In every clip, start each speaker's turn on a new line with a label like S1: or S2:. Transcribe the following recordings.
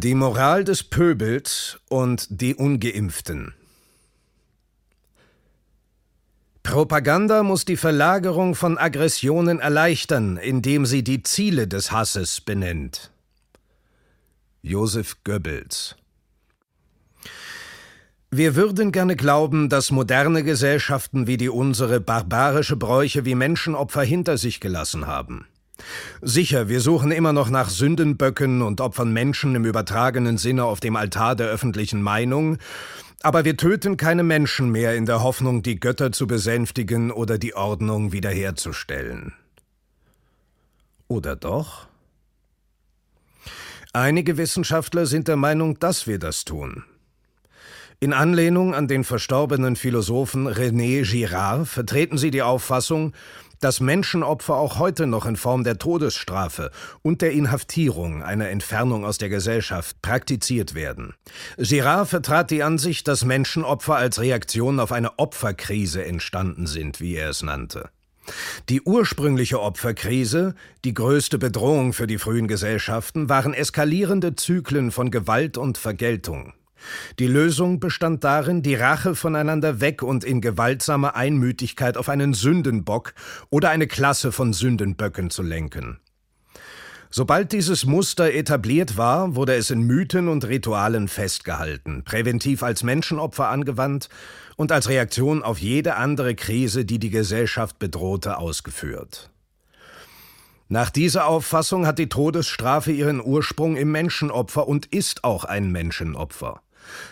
S1: Die Moral des Pöbels und die Ungeimpften. Propaganda muss die Verlagerung von Aggressionen erleichtern, indem sie die Ziele des Hasses benennt. Joseph Goebbels wir würden gerne glauben, dass moderne Gesellschaften wie die unsere barbarische Bräuche wie Menschenopfer hinter sich gelassen haben. Sicher, wir suchen immer noch nach Sündenböcken und opfern Menschen im übertragenen Sinne auf dem Altar der öffentlichen Meinung, aber wir töten keine Menschen mehr in der Hoffnung, die Götter zu besänftigen oder die Ordnung wiederherzustellen. Oder doch? Einige Wissenschaftler sind der Meinung, dass wir das tun. In Anlehnung an den verstorbenen Philosophen René Girard vertreten sie die Auffassung, dass Menschenopfer auch heute noch in Form der Todesstrafe und der Inhaftierung, einer Entfernung aus der Gesellschaft, praktiziert werden. Girard vertrat die Ansicht, dass Menschenopfer als Reaktion auf eine Opferkrise entstanden sind, wie er es nannte. Die ursprüngliche Opferkrise, die größte Bedrohung für die frühen Gesellschaften, waren eskalierende Zyklen von Gewalt und Vergeltung. Die Lösung bestand darin, die Rache voneinander weg und in gewaltsamer Einmütigkeit auf einen Sündenbock oder eine Klasse von Sündenböcken zu lenken. Sobald dieses Muster etabliert war, wurde es in Mythen und Ritualen festgehalten, präventiv als Menschenopfer angewandt und als Reaktion auf jede andere Krise, die die Gesellschaft bedrohte, ausgeführt. Nach dieser Auffassung hat die Todesstrafe ihren Ursprung im Menschenopfer und ist auch ein Menschenopfer.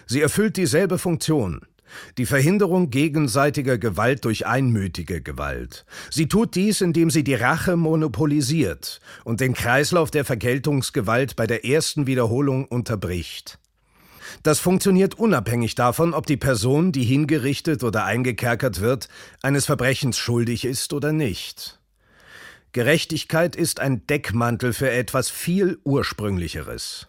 S1: Sie erfüllt dieselbe Funktion. Die Verhinderung gegenseitiger Gewalt durch einmütige Gewalt. Sie tut dies, indem sie die Rache monopolisiert und den Kreislauf der Vergeltungsgewalt bei der ersten Wiederholung unterbricht. Das funktioniert unabhängig davon, ob die Person, die hingerichtet oder eingekerkert wird, eines Verbrechens schuldig ist oder nicht. Gerechtigkeit ist ein Deckmantel für etwas viel Ursprünglicheres.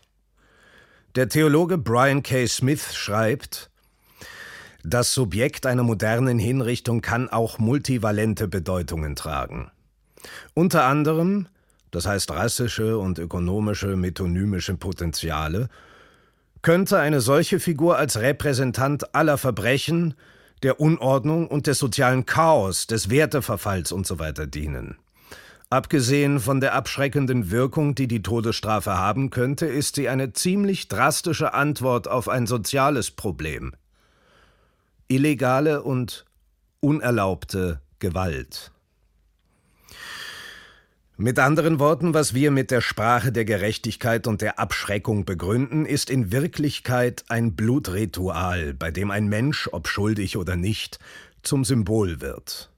S1: Der Theologe Brian K. Smith schreibt, das Subjekt einer modernen Hinrichtung kann auch multivalente Bedeutungen tragen. Unter anderem, das heißt rassische und ökonomische metonymische Potenziale, könnte eine solche Figur als Repräsentant aller Verbrechen, der Unordnung und des sozialen Chaos, des Werteverfalls usw. So dienen. Abgesehen von der abschreckenden Wirkung, die die Todesstrafe haben könnte, ist sie eine ziemlich drastische Antwort auf ein soziales Problem. Illegale und unerlaubte Gewalt. Mit anderen Worten, was wir mit der Sprache der Gerechtigkeit und der Abschreckung begründen, ist in Wirklichkeit ein Blutritual, bei dem ein Mensch, ob schuldig oder nicht, zum Symbol wird.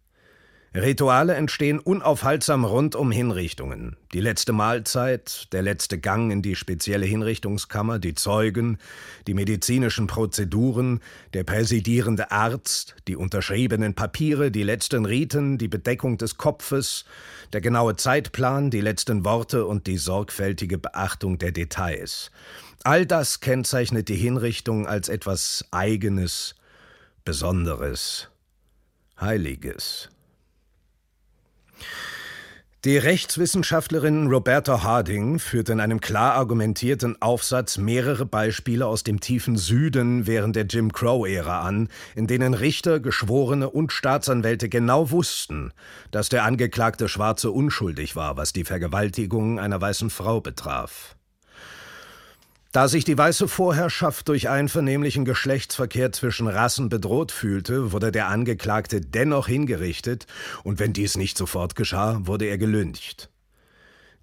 S1: Rituale entstehen unaufhaltsam rund um Hinrichtungen. Die letzte Mahlzeit, der letzte Gang in die spezielle Hinrichtungskammer, die Zeugen, die medizinischen Prozeduren, der präsidierende Arzt, die unterschriebenen Papiere, die letzten Riten, die Bedeckung des Kopfes, der genaue Zeitplan, die letzten Worte und die sorgfältige Beachtung der Details. All das kennzeichnet die Hinrichtung als etwas Eigenes, Besonderes, Heiliges. Die Rechtswissenschaftlerin Roberta Harding führt in einem klar argumentierten Aufsatz mehrere Beispiele aus dem tiefen Süden während der Jim Crow-Ära an, in denen Richter, Geschworene und Staatsanwälte genau wussten, dass der Angeklagte Schwarze unschuldig war, was die Vergewaltigung einer weißen Frau betraf. Da sich die weiße Vorherrschaft durch einvernehmlichen Geschlechtsverkehr zwischen Rassen bedroht fühlte, wurde der Angeklagte dennoch hingerichtet, und wenn dies nicht sofort geschah, wurde er gelyncht.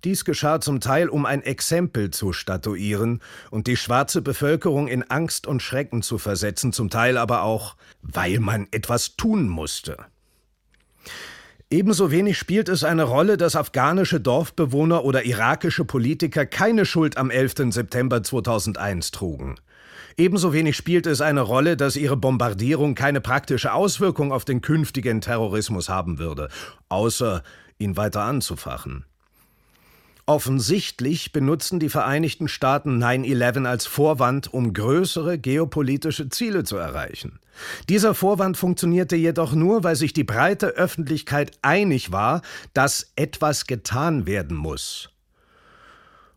S1: Dies geschah zum Teil, um ein Exempel zu statuieren und die schwarze Bevölkerung in Angst und Schrecken zu versetzen, zum Teil aber auch, weil man etwas tun musste. Ebenso wenig spielt es eine Rolle, dass afghanische Dorfbewohner oder irakische Politiker keine Schuld am 11. September 2001 trugen. Ebenso wenig spielt es eine Rolle, dass ihre Bombardierung keine praktische Auswirkung auf den künftigen Terrorismus haben würde, außer ihn weiter anzufachen. Offensichtlich benutzen die Vereinigten Staaten 9-11 als Vorwand, um größere geopolitische Ziele zu erreichen. Dieser Vorwand funktionierte jedoch nur, weil sich die breite Öffentlichkeit einig war, dass etwas getan werden muss.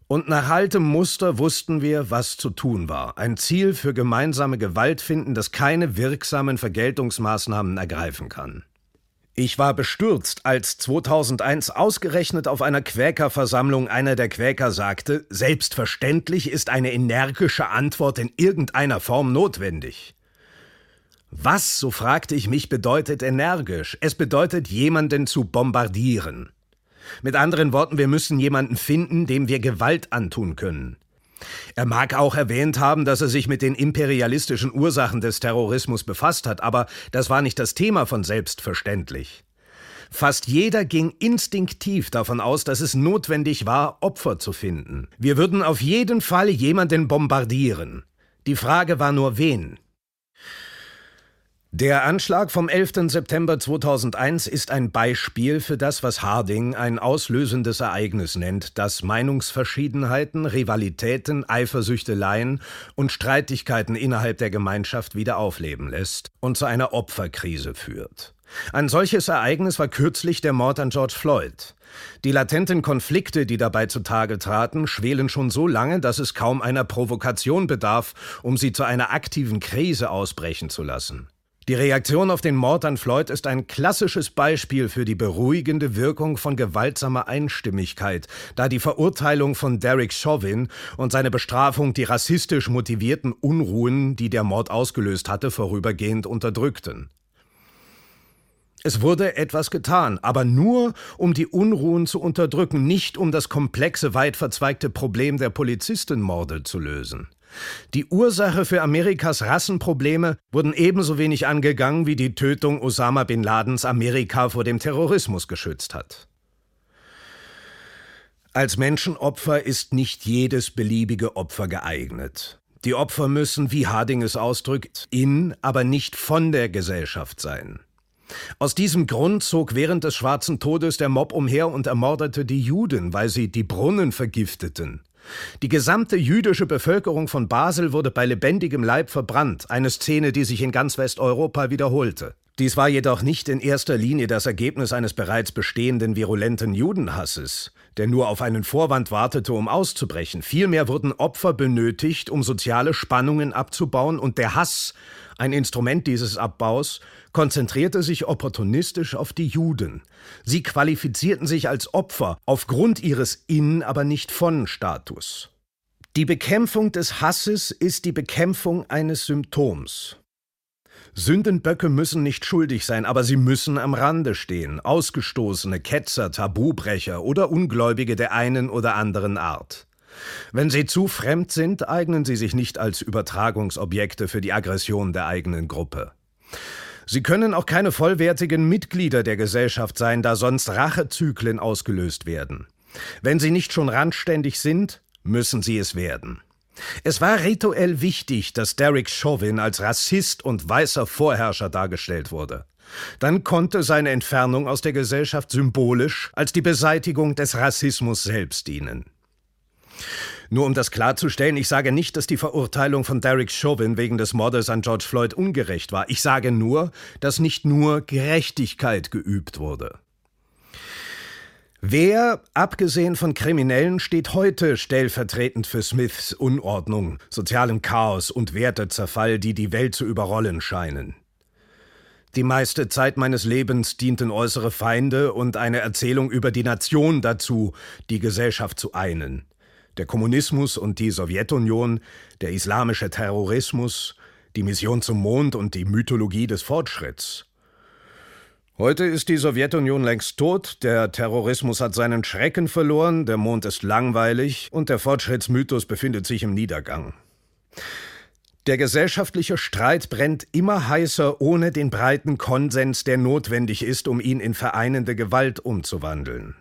S1: Und nach altem Muster wussten wir, was zu tun war. Ein Ziel für gemeinsame Gewalt finden, das keine wirksamen Vergeltungsmaßnahmen ergreifen kann. Ich war bestürzt, als 2001 ausgerechnet auf einer Quäkerversammlung einer der Quäker sagte, selbstverständlich ist eine energische Antwort in irgendeiner Form notwendig. Was, so fragte ich mich, bedeutet energisch? Es bedeutet, jemanden zu bombardieren. Mit anderen Worten, wir müssen jemanden finden, dem wir Gewalt antun können. Er mag auch erwähnt haben, dass er sich mit den imperialistischen Ursachen des Terrorismus befasst hat, aber das war nicht das Thema von selbstverständlich. Fast jeder ging instinktiv davon aus, dass es notwendig war, Opfer zu finden. Wir würden auf jeden Fall jemanden bombardieren. Die Frage war nur wen. Der Anschlag vom 11. September 2001 ist ein Beispiel für das, was Harding ein auslösendes Ereignis nennt, das Meinungsverschiedenheiten, Rivalitäten, Eifersüchteleien und Streitigkeiten innerhalb der Gemeinschaft wieder aufleben lässt und zu einer Opferkrise führt. Ein solches Ereignis war kürzlich der Mord an George Floyd. Die latenten Konflikte, die dabei zutage traten, schwelen schon so lange, dass es kaum einer Provokation bedarf, um sie zu einer aktiven Krise ausbrechen zu lassen. Die Reaktion auf den Mord an Floyd ist ein klassisches Beispiel für die beruhigende Wirkung von gewaltsamer Einstimmigkeit, da die Verurteilung von Derek Chauvin und seine Bestrafung die rassistisch motivierten Unruhen, die der Mord ausgelöst hatte, vorübergehend unterdrückten. Es wurde etwas getan, aber nur, um die Unruhen zu unterdrücken, nicht um das komplexe, weit verzweigte Problem der Polizistenmorde zu lösen. Die Ursache für Amerikas Rassenprobleme wurden ebenso wenig angegangen, wie die Tötung Osama bin Ladens Amerika vor dem Terrorismus geschützt hat. Als Menschenopfer ist nicht jedes beliebige Opfer geeignet. Die Opfer müssen, wie Harding es ausdrückt, in, aber nicht von der Gesellschaft sein. Aus diesem Grund zog während des Schwarzen Todes der Mob umher und ermordete die Juden, weil sie die Brunnen vergifteten. Die gesamte jüdische Bevölkerung von Basel wurde bei lebendigem Leib verbrannt, eine Szene, die sich in ganz Westeuropa wiederholte. Dies war jedoch nicht in erster Linie das Ergebnis eines bereits bestehenden virulenten Judenhasses, der nur auf einen Vorwand wartete, um auszubrechen. Vielmehr wurden Opfer benötigt, um soziale Spannungen abzubauen, und der Hass, ein Instrument dieses Abbaus, konzentrierte sich opportunistisch auf die Juden. Sie qualifizierten sich als Opfer aufgrund ihres In, aber nicht von Status. Die Bekämpfung des Hasses ist die Bekämpfung eines Symptoms. Sündenböcke müssen nicht schuldig sein, aber sie müssen am Rande stehen, Ausgestoßene, Ketzer, Tabubrecher oder Ungläubige der einen oder anderen Art. Wenn sie zu fremd sind, eignen sie sich nicht als Übertragungsobjekte für die Aggression der eigenen Gruppe. Sie können auch keine vollwertigen Mitglieder der Gesellschaft sein, da sonst Rachezyklen ausgelöst werden. Wenn sie nicht schon randständig sind, müssen sie es werden. Es war rituell wichtig, dass Derek Chauvin als Rassist und weißer Vorherrscher dargestellt wurde. Dann konnte seine Entfernung aus der Gesellschaft symbolisch als die Beseitigung des Rassismus selbst dienen. Nur um das klarzustellen, ich sage nicht, dass die Verurteilung von Derek Chauvin wegen des Mordes an George Floyd ungerecht war. Ich sage nur, dass nicht nur Gerechtigkeit geübt wurde. Wer, abgesehen von Kriminellen, steht heute stellvertretend für Smiths Unordnung, sozialem Chaos und Wertezerfall, die die Welt zu überrollen scheinen? Die meiste Zeit meines Lebens dienten äußere Feinde und eine Erzählung über die Nation dazu, die Gesellschaft zu einen der Kommunismus und die Sowjetunion, der islamische Terrorismus, die Mission zum Mond und die Mythologie des Fortschritts. Heute ist die Sowjetunion längst tot, der Terrorismus hat seinen Schrecken verloren, der Mond ist langweilig und der Fortschrittsmythos befindet sich im Niedergang. Der gesellschaftliche Streit brennt immer heißer ohne den breiten Konsens, der notwendig ist, um ihn in vereinende Gewalt umzuwandeln.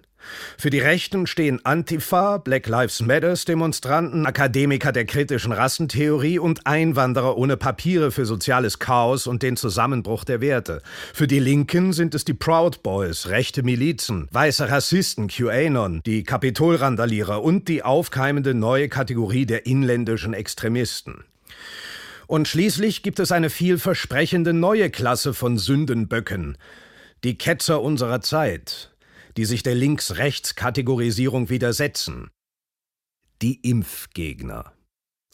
S1: Für die Rechten stehen Antifa, Black Lives Matters Demonstranten, Akademiker der kritischen Rassentheorie und Einwanderer ohne Papiere für soziales Chaos und den Zusammenbruch der Werte. Für die Linken sind es die Proud Boys, rechte Milizen, weiße Rassisten, QAnon, die Kapitolrandalierer und die aufkeimende neue Kategorie der inländischen Extremisten. Und schließlich gibt es eine vielversprechende neue Klasse von Sündenböcken, die Ketzer unserer Zeit, die sich der Links-Rechts-Kategorisierung widersetzen. die Impfgegner.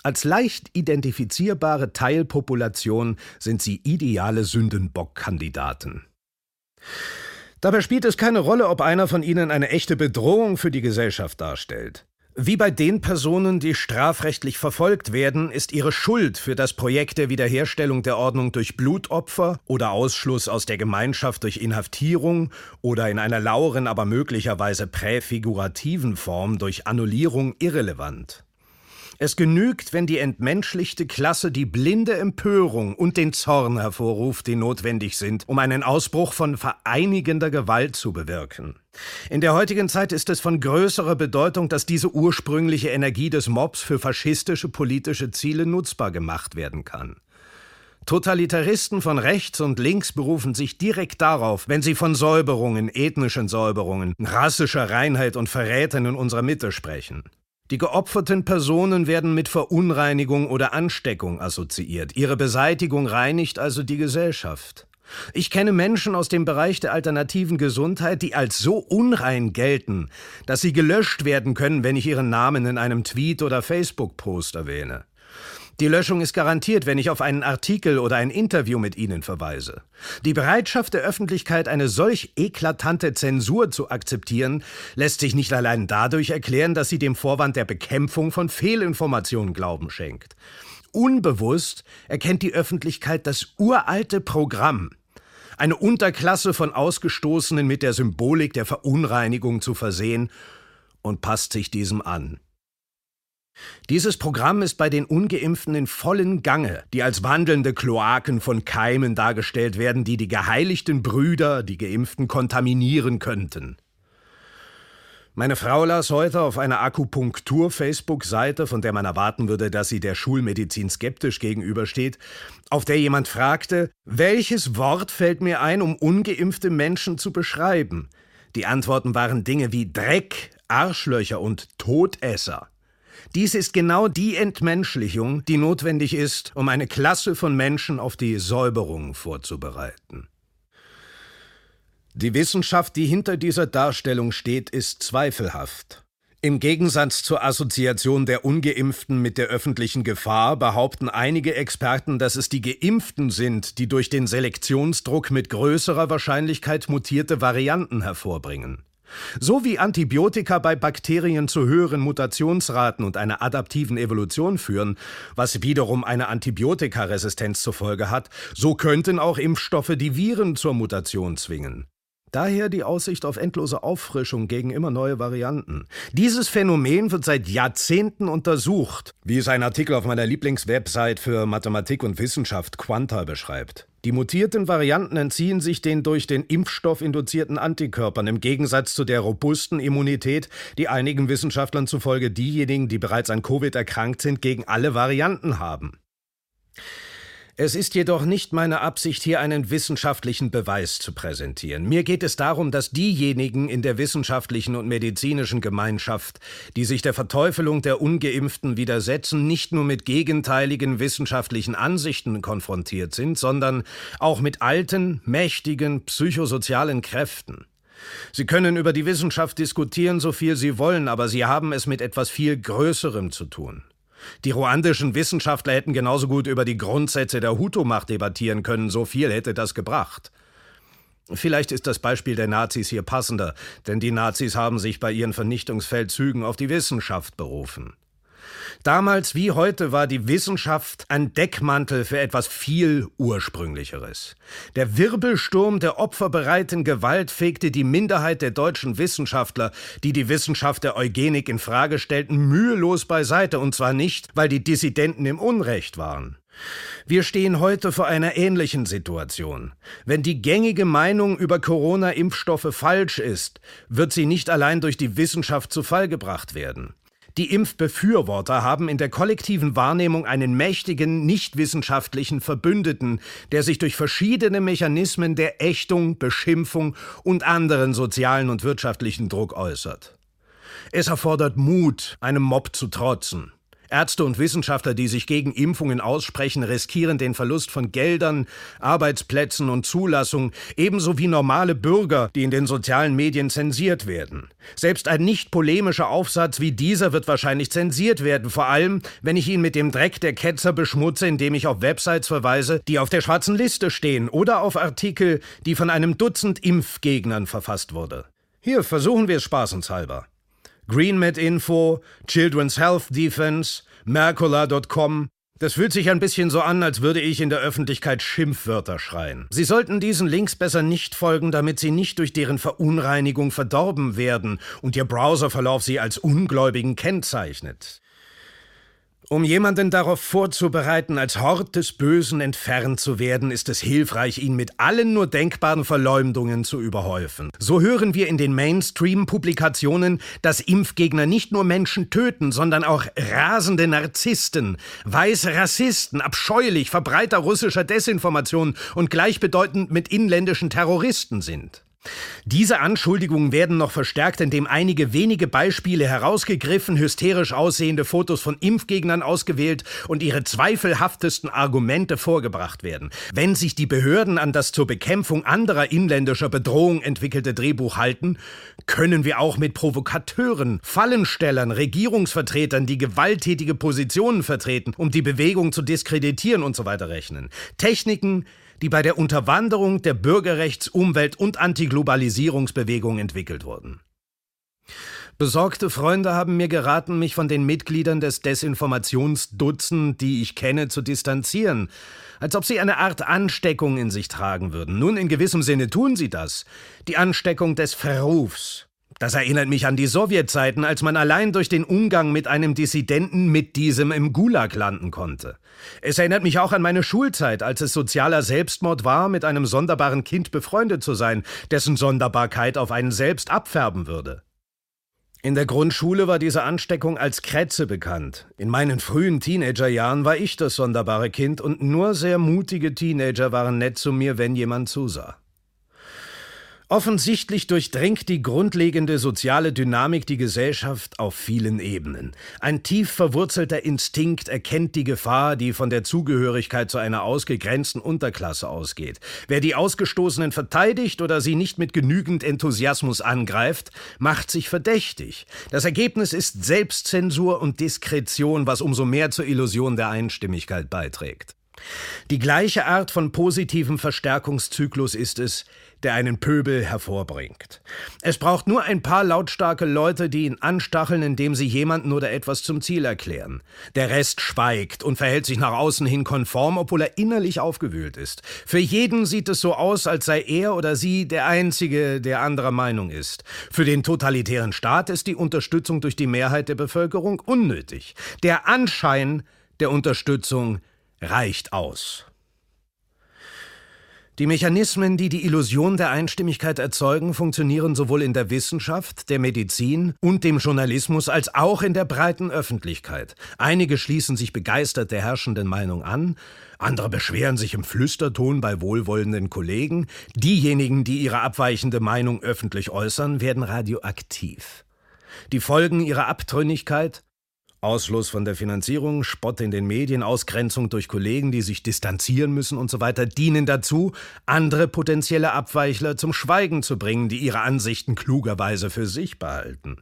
S1: Als leicht identifizierbare Teilpopulation sind sie ideale Sündenbock-Kandidaten. Dabei spielt es keine Rolle, ob einer von ihnen eine echte Bedrohung für die Gesellschaft darstellt. Wie bei den Personen, die strafrechtlich verfolgt werden, ist ihre Schuld für das Projekt der Wiederherstellung der Ordnung durch Blutopfer oder Ausschluss aus der Gemeinschaft durch Inhaftierung oder in einer lauren, aber möglicherweise präfigurativen Form durch Annullierung irrelevant. Es genügt, wenn die entmenschlichte Klasse die blinde Empörung und den Zorn hervorruft, die notwendig sind, um einen Ausbruch von vereinigender Gewalt zu bewirken. In der heutigen Zeit ist es von größerer Bedeutung, dass diese ursprüngliche Energie des Mobs für faschistische politische Ziele nutzbar gemacht werden kann. Totalitaristen von rechts und links berufen sich direkt darauf, wenn sie von Säuberungen, ethnischen Säuberungen, rassischer Reinheit und Verrätern in unserer Mitte sprechen. Die geopferten Personen werden mit Verunreinigung oder Ansteckung assoziiert. Ihre Beseitigung reinigt also die Gesellschaft. Ich kenne Menschen aus dem Bereich der alternativen Gesundheit, die als so unrein gelten, dass sie gelöscht werden können, wenn ich ihren Namen in einem Tweet oder Facebook-Post erwähne. Die Löschung ist garantiert, wenn ich auf einen Artikel oder ein Interview mit Ihnen verweise. Die Bereitschaft der Öffentlichkeit, eine solch eklatante Zensur zu akzeptieren, lässt sich nicht allein dadurch erklären, dass sie dem Vorwand der Bekämpfung von Fehlinformationen Glauben schenkt. Unbewusst erkennt die Öffentlichkeit das uralte Programm, eine Unterklasse von Ausgestoßenen mit der Symbolik der Verunreinigung zu versehen, und passt sich diesem an. Dieses Programm ist bei den ungeimpften in vollen Gange, die als wandelnde Kloaken von Keimen dargestellt werden, die die geheiligten Brüder, die geimpften, kontaminieren könnten. Meine Frau las heute auf einer Akupunktur-Facebook-Seite, von der man erwarten würde, dass sie der Schulmedizin skeptisch gegenübersteht, auf der jemand fragte, welches Wort fällt mir ein, um ungeimpfte Menschen zu beschreiben? Die Antworten waren Dinge wie Dreck, Arschlöcher und Todesser. Dies ist genau die Entmenschlichung, die notwendig ist, um eine Klasse von Menschen auf die Säuberung vorzubereiten. Die Wissenschaft, die hinter dieser Darstellung steht, ist zweifelhaft. Im Gegensatz zur Assoziation der ungeimpften mit der öffentlichen Gefahr behaupten einige Experten, dass es die geimpften sind, die durch den Selektionsdruck mit größerer Wahrscheinlichkeit mutierte Varianten hervorbringen. So wie Antibiotika bei Bakterien zu höheren Mutationsraten und einer adaptiven Evolution führen, was wiederum eine Antibiotikaresistenz zur Folge hat, so könnten auch Impfstoffe die Viren zur Mutation zwingen. Daher die Aussicht auf endlose Auffrischung gegen immer neue Varianten. Dieses Phänomen wird seit Jahrzehnten untersucht, wie es ein Artikel auf meiner Lieblingswebsite für Mathematik und Wissenschaft Quanta beschreibt. Die mutierten Varianten entziehen sich den durch den Impfstoff induzierten Antikörpern im Gegensatz zu der robusten Immunität, die einigen Wissenschaftlern zufolge diejenigen, die bereits an Covid erkrankt sind, gegen alle Varianten haben. Es ist jedoch nicht meine Absicht, hier einen wissenschaftlichen Beweis zu präsentieren. Mir geht es darum, dass diejenigen in der wissenschaftlichen und medizinischen Gemeinschaft, die sich der Verteufelung der ungeimpften widersetzen, nicht nur mit gegenteiligen wissenschaftlichen Ansichten konfrontiert sind, sondern auch mit alten, mächtigen psychosozialen Kräften. Sie können über die Wissenschaft diskutieren, so viel Sie wollen, aber Sie haben es mit etwas viel Größerem zu tun. Die ruandischen Wissenschaftler hätten genauso gut über die Grundsätze der Hutu-Macht debattieren können, so viel hätte das gebracht. Vielleicht ist das Beispiel der Nazis hier passender, denn die Nazis haben sich bei ihren Vernichtungsfeldzügen auf die Wissenschaft berufen. Damals wie heute war die Wissenschaft ein Deckmantel für etwas viel Ursprünglicheres. Der Wirbelsturm der opferbereiten Gewalt fegte die Minderheit der deutschen Wissenschaftler, die die Wissenschaft der Eugenik in Frage stellten, mühelos beiseite, und zwar nicht, weil die Dissidenten im Unrecht waren. Wir stehen heute vor einer ähnlichen Situation. Wenn die gängige Meinung über Corona-Impfstoffe falsch ist, wird sie nicht allein durch die Wissenschaft zu Fall gebracht werden. Die Impfbefürworter haben in der kollektiven Wahrnehmung einen mächtigen, nichtwissenschaftlichen Verbündeten, der sich durch verschiedene Mechanismen der Ächtung, Beschimpfung und anderen sozialen und wirtschaftlichen Druck äußert. Es erfordert Mut, einem Mob zu trotzen. Ärzte und Wissenschaftler, die sich gegen Impfungen aussprechen, riskieren den Verlust von Geldern, Arbeitsplätzen und Zulassung, ebenso wie normale Bürger, die in den sozialen Medien zensiert werden. Selbst ein nicht polemischer Aufsatz wie dieser wird wahrscheinlich zensiert werden, vor allem, wenn ich ihn mit dem Dreck der Ketzer beschmutze, indem ich auf Websites verweise, die auf der schwarzen Liste stehen oder auf Artikel, die von einem Dutzend Impfgegnern verfasst wurde. Hier versuchen wir es spaßenshalber. GreenMed Info, Children's Health Defense, Mercola.com. Das fühlt sich ein bisschen so an, als würde ich in der Öffentlichkeit Schimpfwörter schreien. Sie sollten diesen Links besser nicht folgen, damit sie nicht durch deren Verunreinigung verdorben werden und Ihr Browserverlauf sie als Ungläubigen kennzeichnet. Um jemanden darauf vorzubereiten, als Hort des Bösen entfernt zu werden, ist es hilfreich, ihn mit allen nur denkbaren Verleumdungen zu überhäufen. So hören wir in den Mainstream-Publikationen, dass Impfgegner nicht nur Menschen töten, sondern auch rasende Narzissten, weiße Rassisten, abscheulich Verbreiter russischer Desinformation und gleichbedeutend mit inländischen Terroristen sind. Diese Anschuldigungen werden noch verstärkt, indem einige wenige Beispiele herausgegriffen, hysterisch aussehende Fotos von Impfgegnern ausgewählt und ihre zweifelhaftesten Argumente vorgebracht werden. Wenn sich die Behörden an das zur Bekämpfung anderer inländischer Bedrohung entwickelte Drehbuch halten, können wir auch mit Provokateuren, Fallenstellern, Regierungsvertretern, die gewalttätige Positionen vertreten, um die Bewegung zu diskreditieren und so rechnen. Techniken, die bei der Unterwanderung der Bürgerrechts-, Umwelt- und Antiglobalisierungsbewegung entwickelt wurden. Besorgte Freunde haben mir geraten, mich von den Mitgliedern des Desinformationsdutzend, die ich kenne, zu distanzieren, als ob sie eine Art Ansteckung in sich tragen würden. Nun, in gewissem Sinne tun sie das. Die Ansteckung des Verrufs, das erinnert mich an die Sowjetzeiten, als man allein durch den Umgang mit einem Dissidenten mit diesem im Gulag landen konnte. Es erinnert mich auch an meine Schulzeit, als es sozialer Selbstmord war, mit einem sonderbaren Kind befreundet zu sein, dessen Sonderbarkeit auf einen selbst abfärben würde. In der Grundschule war diese Ansteckung als Krätze bekannt. In meinen frühen Teenagerjahren war ich das sonderbare Kind und nur sehr mutige Teenager waren nett zu mir, wenn jemand zusah. Offensichtlich durchdringt die grundlegende soziale Dynamik die Gesellschaft auf vielen Ebenen. Ein tief verwurzelter Instinkt erkennt die Gefahr, die von der Zugehörigkeit zu einer ausgegrenzten Unterklasse ausgeht. Wer die Ausgestoßenen verteidigt oder sie nicht mit genügend Enthusiasmus angreift, macht sich verdächtig. Das Ergebnis ist Selbstzensur und Diskretion, was umso mehr zur Illusion der Einstimmigkeit beiträgt. Die gleiche Art von positivem Verstärkungszyklus ist es, der einen Pöbel hervorbringt. Es braucht nur ein paar lautstarke Leute, die ihn anstacheln, indem sie jemanden oder etwas zum Ziel erklären. Der Rest schweigt und verhält sich nach außen hin konform, obwohl er innerlich aufgewühlt ist. Für jeden sieht es so aus, als sei er oder sie der Einzige, der anderer Meinung ist. Für den totalitären Staat ist die Unterstützung durch die Mehrheit der Bevölkerung unnötig. Der Anschein der Unterstützung reicht aus. Die Mechanismen, die die Illusion der Einstimmigkeit erzeugen, funktionieren sowohl in der Wissenschaft, der Medizin und dem Journalismus als auch in der breiten Öffentlichkeit. Einige schließen sich begeistert der herrschenden Meinung an, andere beschweren sich im Flüsterton bei wohlwollenden Kollegen, diejenigen, die ihre abweichende Meinung öffentlich äußern, werden radioaktiv. Die Folgen ihrer Abtrünnigkeit Ausschluss von der Finanzierung, Spott in den Medien, Ausgrenzung durch Kollegen, die sich distanzieren müssen und so weiter, dienen dazu, andere potenzielle Abweichler zum Schweigen zu bringen, die ihre Ansichten klugerweise für sich behalten.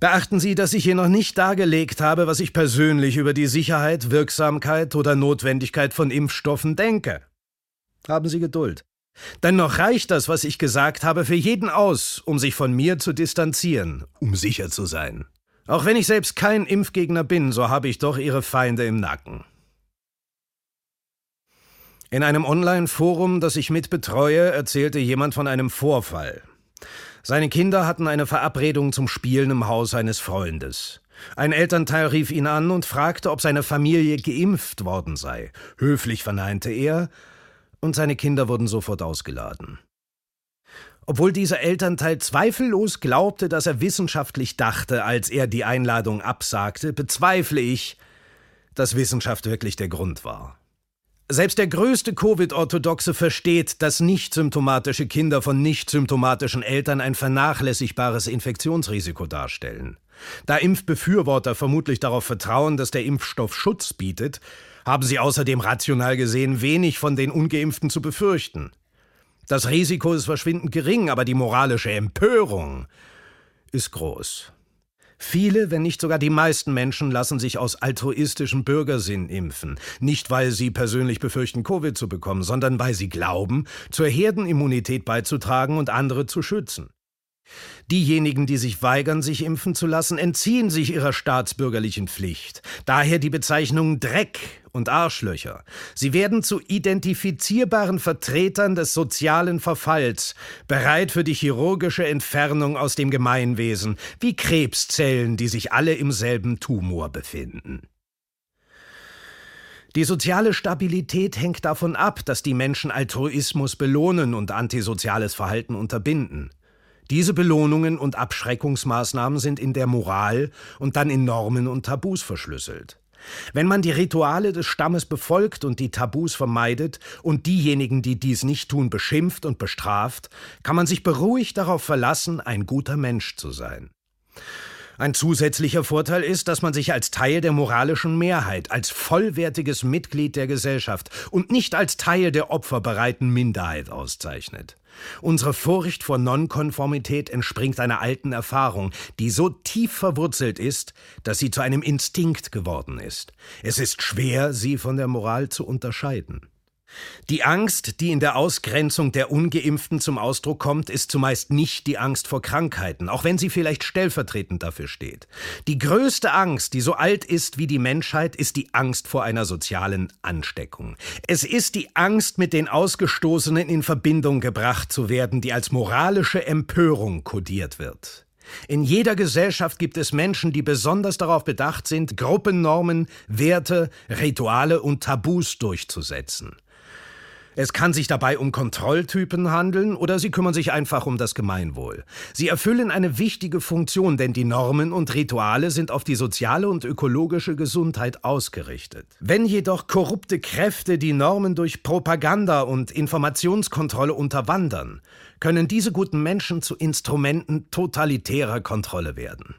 S1: Beachten Sie, dass ich hier noch nicht dargelegt habe, was ich persönlich über die Sicherheit, Wirksamkeit oder Notwendigkeit von Impfstoffen denke. Haben Sie Geduld. Dennoch reicht das, was ich gesagt habe, für jeden aus, um sich von mir zu distanzieren, um sicher zu sein. Auch wenn ich selbst kein Impfgegner bin, so habe ich doch ihre Feinde im Nacken. In einem Online-Forum, das ich mitbetreue, erzählte jemand von einem Vorfall. Seine Kinder hatten eine Verabredung zum Spielen im Haus eines Freundes. Ein Elternteil rief ihn an und fragte, ob seine Familie geimpft worden sei. Höflich verneinte er, und seine Kinder wurden sofort ausgeladen. Obwohl dieser Elternteil zweifellos glaubte, dass er wissenschaftlich dachte, als er die Einladung absagte, bezweifle ich, dass Wissenschaft wirklich der Grund war. Selbst der größte Covid-Orthodoxe versteht, dass nicht symptomatische Kinder von nicht symptomatischen Eltern ein vernachlässigbares Infektionsrisiko darstellen. Da Impfbefürworter vermutlich darauf vertrauen, dass der Impfstoff Schutz bietet, haben sie außerdem rational gesehen wenig von den ungeimpften zu befürchten. Das Risiko ist verschwindend gering, aber die moralische Empörung ist groß. Viele, wenn nicht sogar die meisten Menschen lassen sich aus altruistischem Bürgersinn impfen. Nicht, weil sie persönlich befürchten, Covid zu bekommen, sondern weil sie glauben, zur Herdenimmunität beizutragen und andere zu schützen. Diejenigen, die sich weigern, sich impfen zu lassen, entziehen sich ihrer staatsbürgerlichen Pflicht. Daher die Bezeichnung Dreck und Arschlöcher. Sie werden zu identifizierbaren Vertretern des sozialen Verfalls, bereit für die chirurgische Entfernung aus dem Gemeinwesen, wie Krebszellen, die sich alle im selben Tumor befinden. Die soziale Stabilität hängt davon ab, dass die Menschen Altruismus belohnen und antisoziales Verhalten unterbinden. Diese Belohnungen und Abschreckungsmaßnahmen sind in der Moral und dann in Normen und Tabus verschlüsselt. Wenn man die Rituale des Stammes befolgt und die Tabus vermeidet und diejenigen, die dies nicht tun, beschimpft und bestraft, kann man sich beruhigt darauf verlassen, ein guter Mensch zu sein. Ein zusätzlicher Vorteil ist, dass man sich als Teil der moralischen Mehrheit, als vollwertiges Mitglied der Gesellschaft und nicht als Teil der opferbereiten Minderheit auszeichnet. Unsere Furcht vor Nonkonformität entspringt einer alten Erfahrung, die so tief verwurzelt ist, dass sie zu einem Instinkt geworden ist. Es ist schwer, sie von der Moral zu unterscheiden. Die Angst, die in der Ausgrenzung der ungeimpften zum Ausdruck kommt, ist zumeist nicht die Angst vor Krankheiten, auch wenn sie vielleicht stellvertretend dafür steht. Die größte Angst, die so alt ist wie die Menschheit, ist die Angst vor einer sozialen Ansteckung. Es ist die Angst, mit den Ausgestoßenen in Verbindung gebracht zu werden, die als moralische Empörung kodiert wird. In jeder Gesellschaft gibt es Menschen, die besonders darauf bedacht sind, Gruppennormen, Werte, Rituale und Tabus durchzusetzen. Es kann sich dabei um Kontrolltypen handeln oder sie kümmern sich einfach um das Gemeinwohl. Sie erfüllen eine wichtige Funktion, denn die Normen und Rituale sind auf die soziale und ökologische Gesundheit ausgerichtet. Wenn jedoch korrupte Kräfte die Normen durch Propaganda und Informationskontrolle unterwandern, können diese guten Menschen zu Instrumenten totalitärer Kontrolle werden.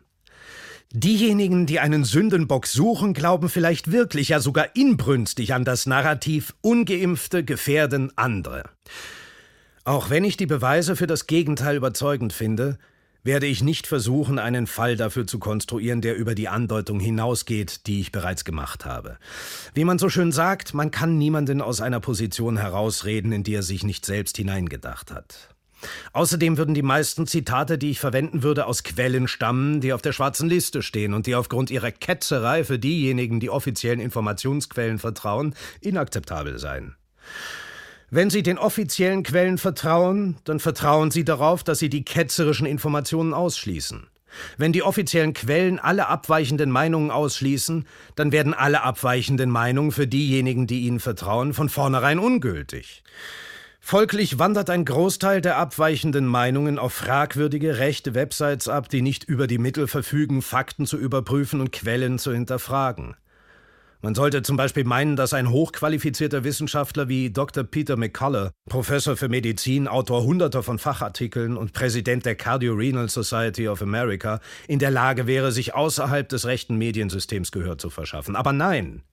S1: Diejenigen, die einen Sündenbock suchen, glauben vielleicht wirklich, ja sogar inbrünstig an das Narrativ ungeimpfte gefährden andere. Auch wenn ich die Beweise für das Gegenteil überzeugend finde, werde ich nicht versuchen, einen Fall dafür zu konstruieren, der über die Andeutung hinausgeht, die ich bereits gemacht habe. Wie man so schön sagt, man kann niemanden aus einer Position herausreden, in die er sich nicht selbst hineingedacht hat. Außerdem würden die meisten Zitate, die ich verwenden würde, aus Quellen stammen, die auf der schwarzen Liste stehen und die aufgrund ihrer Ketzerei für diejenigen, die offiziellen Informationsquellen vertrauen, inakzeptabel seien. Wenn Sie den offiziellen Quellen vertrauen, dann vertrauen Sie darauf, dass Sie die ketzerischen Informationen ausschließen. Wenn die offiziellen Quellen alle abweichenden Meinungen ausschließen, dann werden alle abweichenden Meinungen für diejenigen, die ihnen vertrauen, von vornherein ungültig. Folglich wandert ein Großteil der abweichenden Meinungen auf fragwürdige rechte Websites ab, die nicht über die Mittel verfügen, Fakten zu überprüfen und Quellen zu hinterfragen. Man sollte zum Beispiel meinen, dass ein hochqualifizierter Wissenschaftler wie Dr. Peter McCullough, Professor für Medizin, Autor hunderter von Fachartikeln und Präsident der Cardiorenal Society of America, in der Lage wäre, sich außerhalb des rechten Mediensystems Gehör zu verschaffen. Aber nein.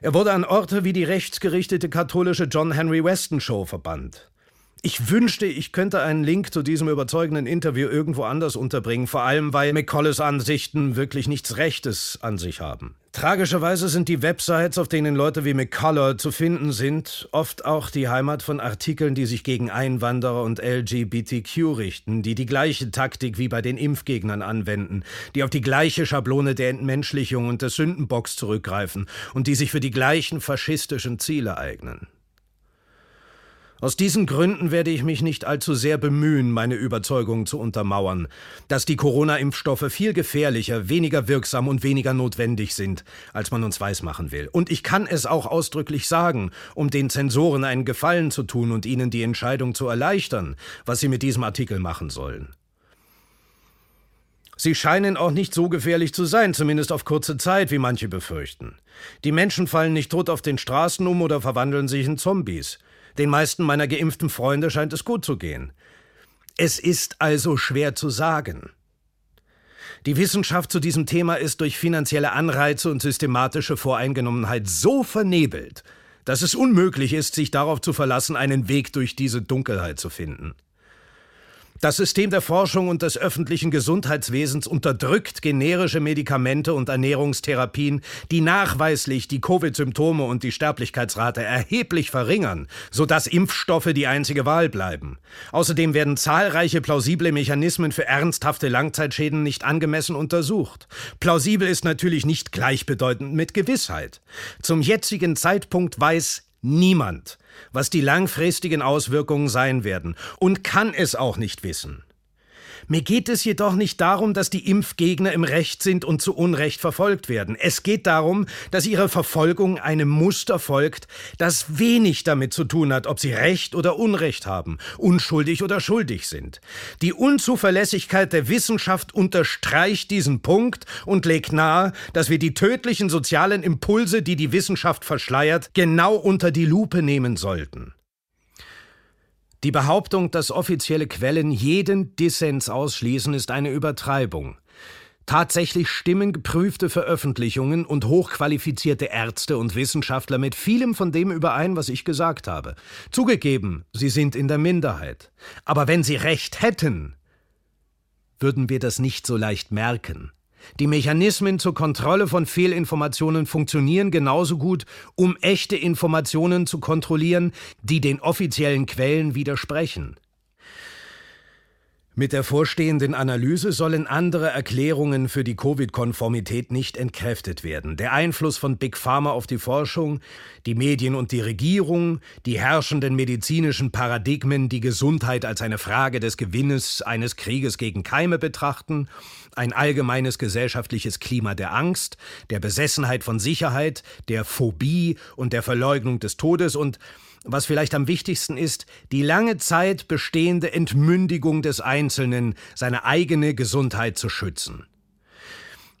S1: Er wurde an Orte wie die rechtsgerichtete katholische John Henry Weston Show verbannt. Ich wünschte, ich könnte einen Link zu diesem überzeugenden Interview irgendwo anders unterbringen, vor allem weil McColles Ansichten wirklich nichts Rechtes an sich haben. Tragischerweise sind die Websites, auf denen Leute wie McCullough zu finden sind, oft auch die Heimat von Artikeln, die sich gegen Einwanderer und LGBTQ richten, die die gleiche Taktik wie bei den Impfgegnern anwenden, die auf die gleiche Schablone der Entmenschlichung und des Sündenbocks zurückgreifen und die sich für die gleichen faschistischen Ziele eignen. Aus diesen Gründen werde ich mich nicht allzu sehr bemühen, meine Überzeugung zu untermauern, dass die Corona-Impfstoffe viel gefährlicher, weniger wirksam und weniger notwendig sind, als man uns weismachen will. Und ich kann es auch ausdrücklich sagen, um den Zensoren einen Gefallen zu tun und ihnen die Entscheidung zu erleichtern, was sie mit diesem Artikel machen sollen. Sie scheinen auch nicht so gefährlich zu sein, zumindest auf kurze Zeit, wie manche befürchten. Die Menschen fallen nicht tot auf den Straßen um oder verwandeln sich in Zombies. Den meisten meiner geimpften Freunde scheint es gut zu gehen. Es ist also schwer zu sagen. Die Wissenschaft zu diesem Thema ist durch finanzielle Anreize und systematische Voreingenommenheit so vernebelt, dass es unmöglich ist, sich darauf zu verlassen, einen Weg durch diese Dunkelheit zu finden. Das System der Forschung und des öffentlichen Gesundheitswesens unterdrückt generische Medikamente und Ernährungstherapien, die nachweislich die Covid-Symptome und die Sterblichkeitsrate erheblich verringern, sodass Impfstoffe die einzige Wahl bleiben. Außerdem werden zahlreiche plausible Mechanismen für ernsthafte Langzeitschäden nicht angemessen untersucht. Plausibel ist natürlich nicht gleichbedeutend mit Gewissheit. Zum jetzigen Zeitpunkt weiß niemand, was die langfristigen Auswirkungen sein werden und kann es auch nicht wissen. Mir geht es jedoch nicht darum, dass die Impfgegner im Recht sind und zu Unrecht verfolgt werden. Es geht darum, dass ihre Verfolgung einem Muster folgt, das wenig damit zu tun hat, ob sie Recht oder Unrecht haben, unschuldig oder schuldig sind. Die Unzuverlässigkeit der Wissenschaft unterstreicht diesen Punkt und legt nahe, dass wir die tödlichen sozialen Impulse, die die Wissenschaft verschleiert, genau unter die Lupe nehmen sollten. Die Behauptung, dass offizielle Quellen jeden Dissens ausschließen, ist eine Übertreibung. Tatsächlich stimmen geprüfte Veröffentlichungen und hochqualifizierte Ärzte und Wissenschaftler mit vielem von dem überein, was ich gesagt habe. Zugegeben, sie sind in der Minderheit. Aber wenn sie recht hätten, würden wir das nicht so leicht merken. Die Mechanismen zur Kontrolle von Fehlinformationen funktionieren genauso gut, um echte Informationen zu kontrollieren, die den offiziellen Quellen widersprechen. Mit der vorstehenden Analyse sollen andere Erklärungen für die Covid-Konformität nicht entkräftet werden. Der Einfluss von Big Pharma auf die Forschung, die Medien und die Regierung, die herrschenden medizinischen Paradigmen, die Gesundheit als eine Frage des Gewinnes eines Krieges gegen Keime betrachten, ein allgemeines gesellschaftliches Klima der Angst, der Besessenheit von Sicherheit, der Phobie und der Verleugnung des Todes und was vielleicht am wichtigsten ist, die lange Zeit bestehende Entmündigung des Einzelnen, seine eigene Gesundheit zu schützen.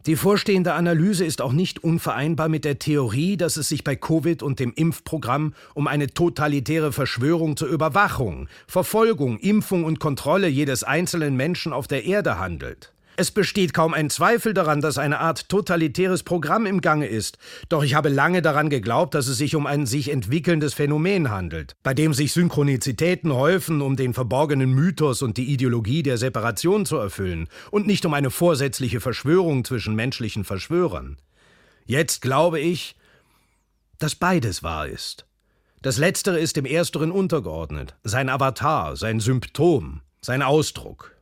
S1: Die vorstehende Analyse ist auch nicht unvereinbar mit der Theorie, dass es sich bei Covid und dem Impfprogramm um eine totalitäre Verschwörung zur Überwachung, Verfolgung, Impfung und Kontrolle jedes einzelnen Menschen auf der Erde handelt. Es besteht kaum ein Zweifel daran, dass eine Art totalitäres Programm im Gange ist. Doch ich habe lange daran geglaubt, dass es sich um ein sich entwickelndes Phänomen handelt, bei dem sich Synchronizitäten häufen, um den verborgenen Mythos und die Ideologie der Separation zu erfüllen, und nicht um eine vorsätzliche Verschwörung zwischen menschlichen Verschwörern. Jetzt glaube ich, dass beides wahr ist. Das Letztere ist dem Ersteren untergeordnet, sein Avatar, sein Symptom, sein Ausdruck.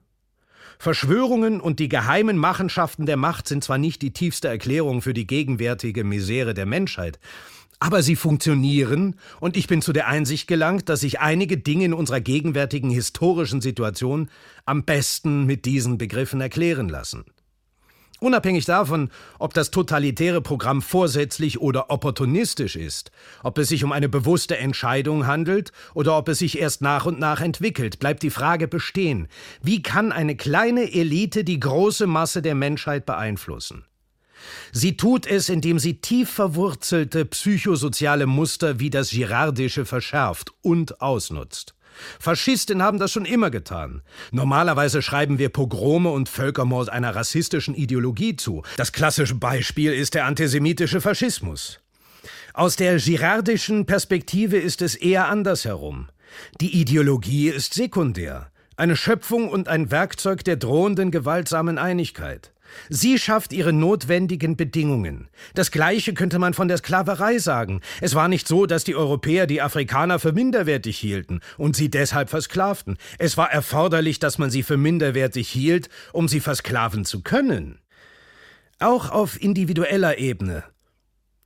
S1: Verschwörungen und die geheimen Machenschaften der Macht sind zwar nicht die tiefste Erklärung für die gegenwärtige Misere der Menschheit, aber sie funktionieren, und ich bin zu der Einsicht gelangt, dass sich einige Dinge in unserer gegenwärtigen historischen Situation am besten mit diesen Begriffen erklären lassen. Unabhängig davon, ob das totalitäre Programm vorsätzlich oder opportunistisch ist, ob es sich um eine bewusste Entscheidung handelt oder ob es sich erst nach und nach entwickelt, bleibt die Frage bestehen, wie kann eine kleine Elite die große Masse der Menschheit beeinflussen? Sie tut es, indem sie tief verwurzelte psychosoziale Muster wie das Girardische verschärft und ausnutzt. Faschisten haben das schon immer getan. Normalerweise schreiben wir Pogrome und Völkermord einer rassistischen Ideologie zu. Das klassische Beispiel ist der antisemitische Faschismus. Aus der girardischen Perspektive ist es eher andersherum. Die Ideologie ist sekundär, eine Schöpfung und ein Werkzeug der drohenden gewaltsamen Einigkeit. Sie schafft ihre notwendigen Bedingungen. Das Gleiche könnte man von der Sklaverei sagen. Es war nicht so, dass die Europäer die Afrikaner für minderwertig hielten und sie deshalb versklavten. Es war erforderlich, dass man sie für minderwertig hielt, um sie versklaven zu können. Auch auf individueller Ebene.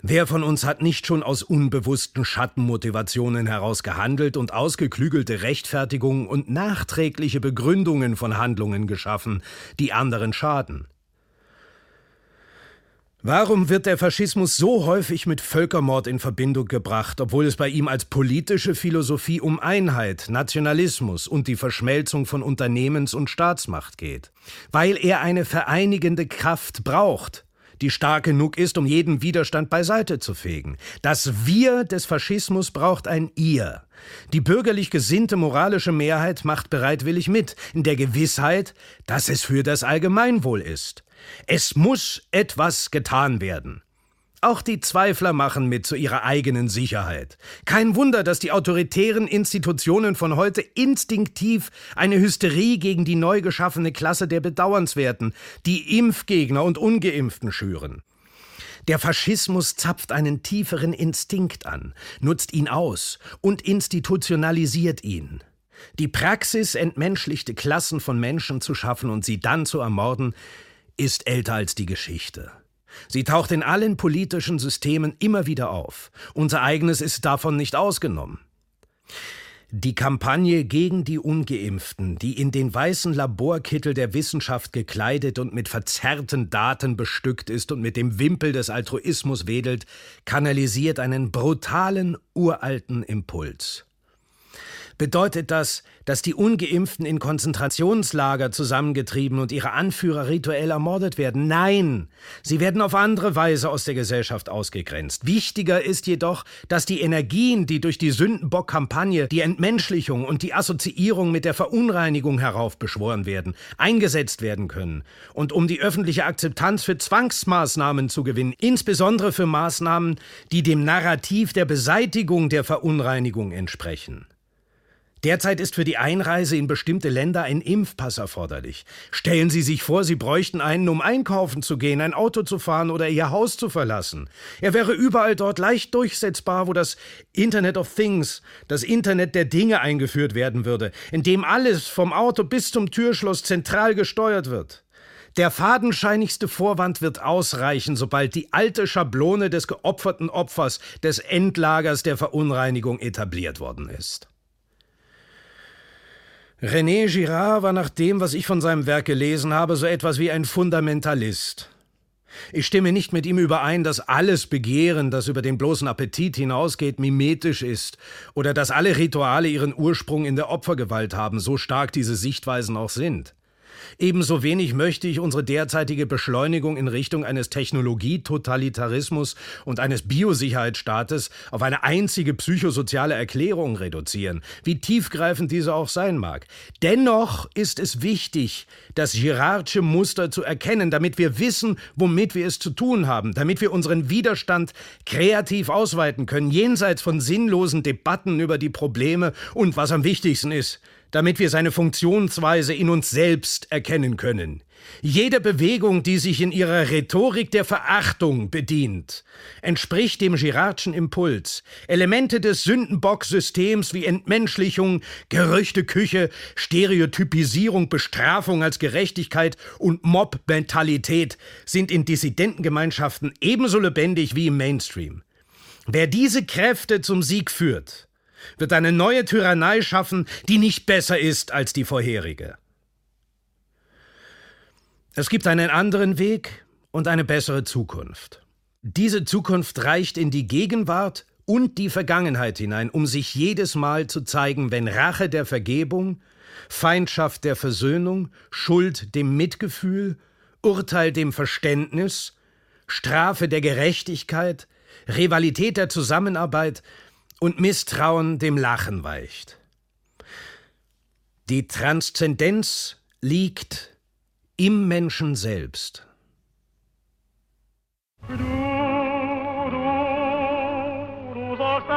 S1: Wer von uns hat nicht schon aus unbewussten Schattenmotivationen heraus gehandelt und ausgeklügelte Rechtfertigungen und nachträgliche Begründungen von Handlungen geschaffen, die anderen schaden? Warum wird der Faschismus so häufig mit Völkermord in Verbindung gebracht, obwohl es bei ihm als politische Philosophie um Einheit, Nationalismus und die Verschmelzung von Unternehmens- und Staatsmacht geht? Weil er eine vereinigende Kraft braucht, die stark genug ist, um jeden Widerstand beiseite zu fegen. Das Wir des Faschismus braucht ein Ihr. Die bürgerlich gesinnte moralische Mehrheit macht bereitwillig mit, in der Gewissheit, dass es für das Allgemeinwohl ist. Es muss etwas getan werden. Auch die Zweifler machen mit zu ihrer eigenen Sicherheit. Kein Wunder, dass die autoritären Institutionen von heute instinktiv eine Hysterie gegen die neu geschaffene Klasse der Bedauernswerten, die Impfgegner und Ungeimpften schüren. Der Faschismus zapft einen tieferen Instinkt an, nutzt ihn aus und institutionalisiert ihn. Die Praxis, entmenschlichte Klassen von Menschen zu schaffen und sie dann zu ermorden, ist älter als die Geschichte. Sie taucht in allen politischen Systemen immer wieder auf. Unser eigenes ist davon nicht ausgenommen. Die Kampagne gegen die ungeimpften, die in den weißen Laborkittel der Wissenschaft gekleidet und mit verzerrten Daten bestückt ist und mit dem Wimpel des Altruismus wedelt, kanalisiert einen brutalen, uralten Impuls. Bedeutet das, dass die ungeimpften in Konzentrationslager zusammengetrieben und ihre Anführer rituell ermordet werden? Nein, sie werden auf andere Weise aus der Gesellschaft ausgegrenzt. Wichtiger ist jedoch, dass die Energien, die durch die Sündenbock-Kampagne, die Entmenschlichung und die Assoziierung mit der Verunreinigung heraufbeschworen werden, eingesetzt werden können. Und um die öffentliche Akzeptanz für Zwangsmaßnahmen zu gewinnen, insbesondere für Maßnahmen, die dem Narrativ der Beseitigung der Verunreinigung entsprechen. Derzeit ist für die Einreise in bestimmte Länder ein Impfpass erforderlich. Stellen Sie sich vor, Sie bräuchten einen, um einkaufen zu gehen, ein Auto zu fahren oder Ihr Haus zu verlassen. Er wäre überall dort leicht durchsetzbar, wo das Internet of Things, das Internet der Dinge eingeführt werden würde, in dem alles vom Auto bis zum Türschloss zentral gesteuert wird. Der fadenscheinigste Vorwand wird ausreichen, sobald die alte Schablone des geopferten Opfers des Endlagers der Verunreinigung etabliert worden ist. René Girard war nach dem, was ich von seinem Werk gelesen habe, so etwas wie ein Fundamentalist. Ich stimme nicht mit ihm überein, dass alles Begehren, das über den bloßen Appetit hinausgeht, mimetisch ist, oder dass alle Rituale ihren Ursprung in der Opfergewalt haben, so stark diese Sichtweisen auch sind. Ebenso wenig möchte ich unsere derzeitige Beschleunigung in Richtung eines Technologietotalitarismus und eines Biosicherheitsstaates auf eine einzige psychosoziale Erklärung reduzieren, wie tiefgreifend diese auch sein mag. Dennoch ist es wichtig, das Girardsche Muster zu erkennen, damit wir wissen, womit wir es zu tun haben, damit wir unseren Widerstand kreativ ausweiten können, jenseits von sinnlosen Debatten über die Probleme und was am wichtigsten ist, damit wir seine Funktionsweise in uns selbst erkennen können. Jede Bewegung, die sich in ihrer Rhetorik der Verachtung bedient, entspricht dem Girardschen Impuls. Elemente des Sündenbock-Systems wie Entmenschlichung, Gerüchteküche, Stereotypisierung, Bestrafung als Gerechtigkeit und Mob-Mentalität sind in Dissidentengemeinschaften ebenso lebendig wie im Mainstream. Wer diese Kräfte zum Sieg führt, wird eine neue Tyrannei schaffen, die nicht besser ist als die vorherige. Es gibt einen anderen Weg und eine bessere Zukunft. Diese Zukunft reicht in die Gegenwart und die Vergangenheit hinein, um sich jedes Mal zu zeigen, wenn Rache der Vergebung, Feindschaft der Versöhnung, Schuld dem Mitgefühl, Urteil dem Verständnis, Strafe der Gerechtigkeit, Rivalität der Zusammenarbeit und Misstrauen dem Lachen weicht. Die Transzendenz liegt im Menschen selbst. Du, du, du sollst